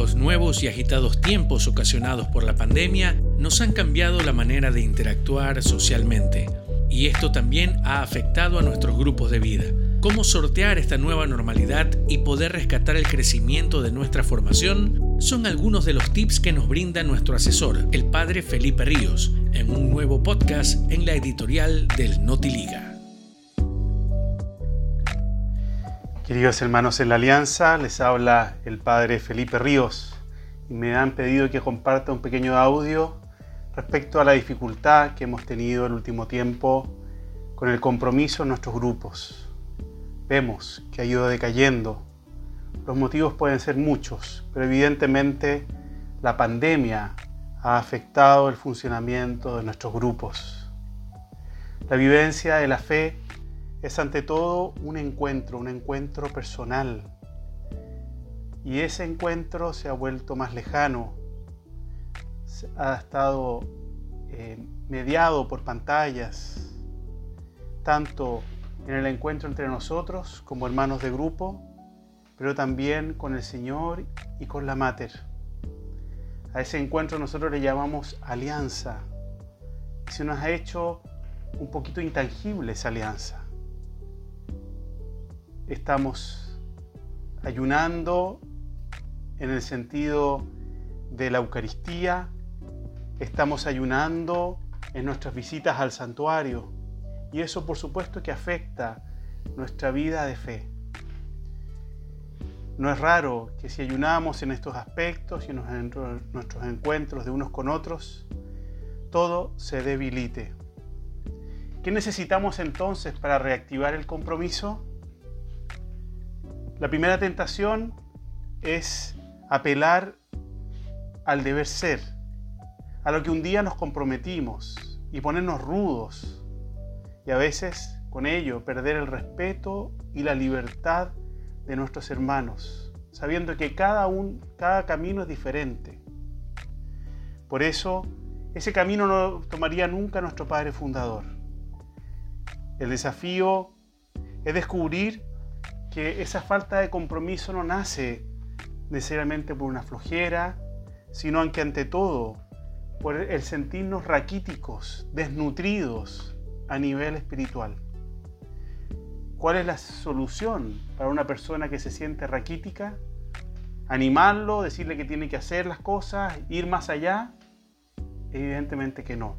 Los nuevos y agitados tiempos ocasionados por la pandemia nos han cambiado la manera de interactuar socialmente, y esto también ha afectado a nuestros grupos de vida. Cómo sortear esta nueva normalidad y poder rescatar el crecimiento de nuestra formación son algunos de los tips que nos brinda nuestro asesor, el padre Felipe Ríos, en un nuevo podcast en la editorial del Notiliga. Queridos hermanos en la Alianza, les habla el padre Felipe Ríos y me han pedido que comparta un pequeño audio respecto a la dificultad que hemos tenido el último tiempo con el compromiso en nuestros grupos. Vemos que ha ido decayendo. Los motivos pueden ser muchos, pero evidentemente la pandemia ha afectado el funcionamiento de nuestros grupos. La vivencia de la fe es ante todo un encuentro, un encuentro personal. Y ese encuentro se ha vuelto más lejano, ha estado eh, mediado por pantallas, tanto en el encuentro entre nosotros como hermanos de grupo, pero también con el Señor y con la Mater. A ese encuentro nosotros le llamamos alianza. Se nos ha hecho un poquito intangible esa alianza. Estamos ayunando en el sentido de la Eucaristía, estamos ayunando en nuestras visitas al santuario y eso por supuesto que afecta nuestra vida de fe. No es raro que si ayunamos en estos aspectos y en nuestros encuentros de unos con otros, todo se debilite. ¿Qué necesitamos entonces para reactivar el compromiso? La primera tentación es apelar al deber ser, a lo que un día nos comprometimos y ponernos rudos y a veces con ello perder el respeto y la libertad de nuestros hermanos, sabiendo que cada, un, cada camino es diferente. Por eso, ese camino no tomaría nunca nuestro Padre Fundador. El desafío es descubrir que esa falta de compromiso no nace necesariamente por una flojera, sino que ante todo por el sentirnos raquíticos, desnutridos a nivel espiritual. ¿Cuál es la solución para una persona que se siente raquítica? ¿Animarlo, decirle que tiene que hacer las cosas, ir más allá? Evidentemente que no.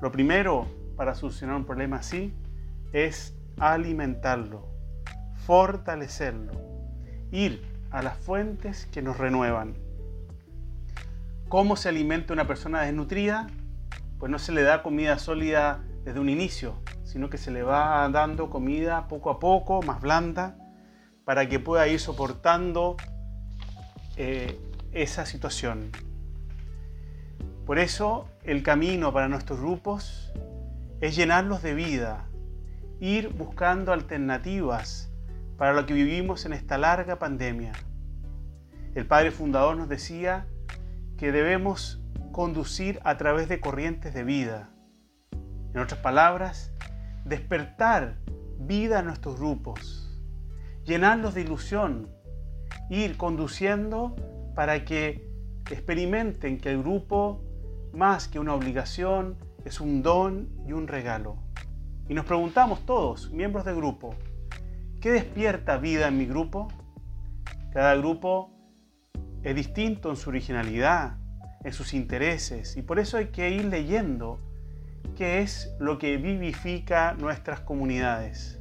Lo primero para solucionar un problema así es alimentarlo, fortalecerlo, ir a las fuentes que nos renuevan. ¿Cómo se alimenta una persona desnutrida? Pues no se le da comida sólida desde un inicio, sino que se le va dando comida poco a poco, más blanda, para que pueda ir soportando eh, esa situación. Por eso el camino para nuestros grupos es llenarlos de vida, ir buscando alternativas para lo que vivimos en esta larga pandemia. El padre fundador nos decía que debemos conducir a través de corrientes de vida. En otras palabras, despertar vida a nuestros grupos, llenarlos de ilusión, ir conduciendo para que experimenten que el grupo, más que una obligación, es un don y un regalo. Y nos preguntamos todos, miembros del grupo, ¿qué despierta vida en mi grupo? Cada grupo es distinto en su originalidad, en sus intereses, y por eso hay que ir leyendo qué es lo que vivifica nuestras comunidades.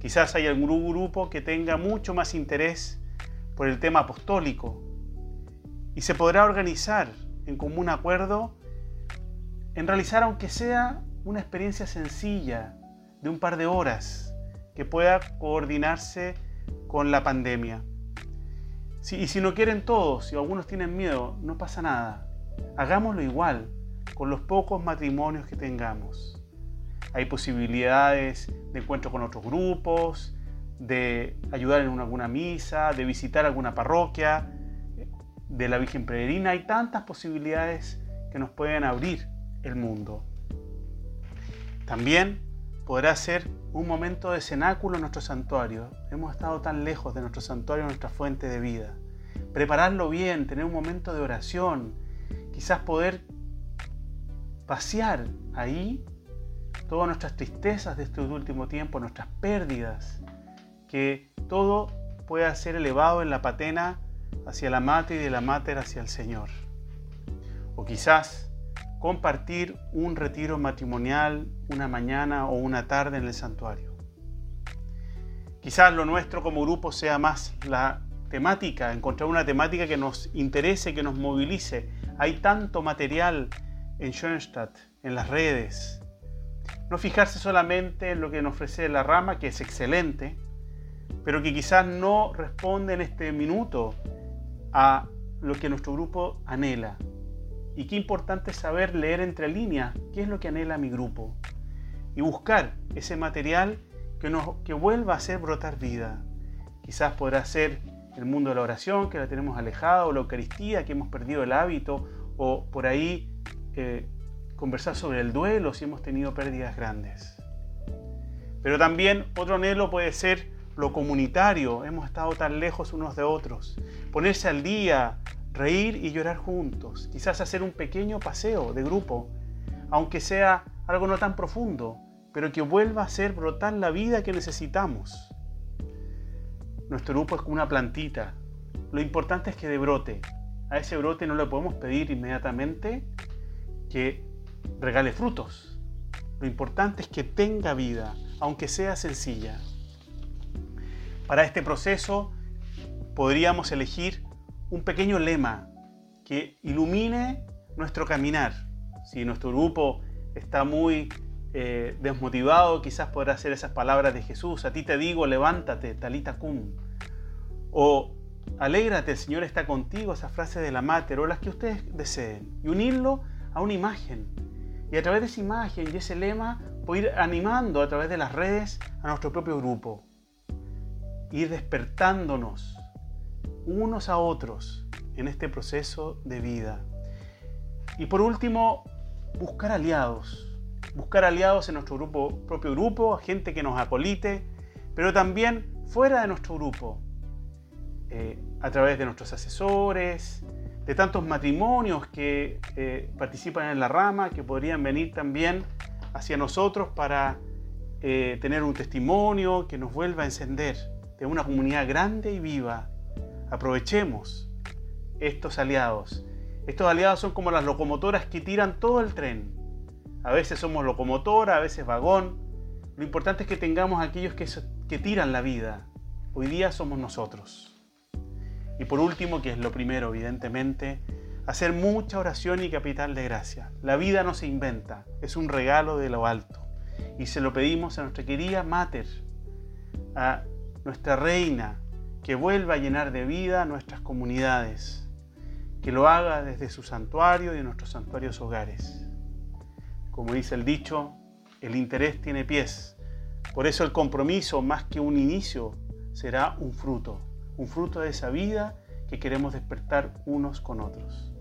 Quizás hay algún grupo que tenga mucho más interés por el tema apostólico y se podrá organizar en común acuerdo en realizar aunque sea una experiencia sencilla de un par de horas que pueda coordinarse con la pandemia y si no quieren todos, si algunos tienen miedo, no pasa nada. Hagámoslo igual, con los pocos matrimonios que tengamos. Hay posibilidades de encuentro con otros grupos, de ayudar en alguna misa, de visitar alguna parroquia, de la Virgen Peregrina. Hay tantas posibilidades que nos pueden abrir el mundo. También podrá ser un momento de cenáculo en nuestro santuario. Hemos estado tan lejos de nuestro santuario, nuestra fuente de vida. prepararlo bien, tener un momento de oración, quizás poder pasear ahí todas nuestras tristezas de este último tiempo, nuestras pérdidas, que todo pueda ser elevado en la patena hacia la mate y de la mater hacia el Señor. O quizás compartir un retiro matrimonial una mañana o una tarde en el santuario. Quizás lo nuestro como grupo sea más la temática, encontrar una temática que nos interese, que nos movilice. Hay tanto material en Schoenstatt, en las redes. No fijarse solamente en lo que nos ofrece la rama, que es excelente, pero que quizás no responde en este minuto a lo que nuestro grupo anhela. Y qué importante saber leer entre líneas qué es lo que anhela mi grupo. Y buscar ese material que, nos, que vuelva a hacer brotar vida. Quizás podrá ser el mundo de la oración, que la tenemos alejada, o la Eucaristía, que hemos perdido el hábito, o por ahí eh, conversar sobre el duelo si hemos tenido pérdidas grandes. Pero también otro anhelo puede ser lo comunitario, hemos estado tan lejos unos de otros. Ponerse al día, reír y llorar juntos, quizás hacer un pequeño paseo de grupo, aunque sea algo no tan profundo, pero que vuelva a ser brotar la vida que necesitamos. Nuestro grupo es como una plantita. Lo importante es que de brote. A ese brote no le podemos pedir inmediatamente que regale frutos. Lo importante es que tenga vida, aunque sea sencilla. Para este proceso podríamos elegir un pequeño lema que ilumine nuestro caminar. Si nuestro grupo está muy eh, desmotivado, quizás podrá hacer esas palabras de Jesús. A ti te digo, levántate, talita cum. O alégrate, el Señor está contigo, esa frase de la mater, o las que ustedes deseen. Y unirlo a una imagen. Y a través de esa imagen y ese lema, poder ir animando a través de las redes a nuestro propio grupo. Ir despertándonos unos a otros en este proceso de vida. Y por último, buscar aliados buscar aliados en nuestro grupo, propio grupo, gente que nos acolite, pero también fuera de nuestro grupo, eh, a través de nuestros asesores, de tantos matrimonios que eh, participan en la rama, que podrían venir también hacia nosotros para eh, tener un testimonio que nos vuelva a encender de una comunidad grande y viva. Aprovechemos estos aliados. Estos aliados son como las locomotoras que tiran todo el tren a veces somos locomotora, a veces vagón. Lo importante es que tengamos aquellos que, que tiran la vida. Hoy día somos nosotros. Y por último, que es lo primero, evidentemente, hacer mucha oración y capital de gracia. La vida no se inventa, es un regalo de lo alto. Y se lo pedimos a nuestra querida Mater, a nuestra reina, que vuelva a llenar de vida nuestras comunidades, que lo haga desde su santuario y de nuestros santuarios hogares. Como dice el dicho, el interés tiene pies. Por eso el compromiso, más que un inicio, será un fruto, un fruto de esa vida que queremos despertar unos con otros.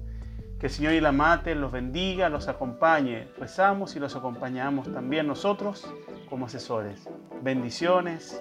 Que el Señor y la Mate los bendiga, los acompañe. Rezamos y los acompañamos también nosotros como asesores. Bendiciones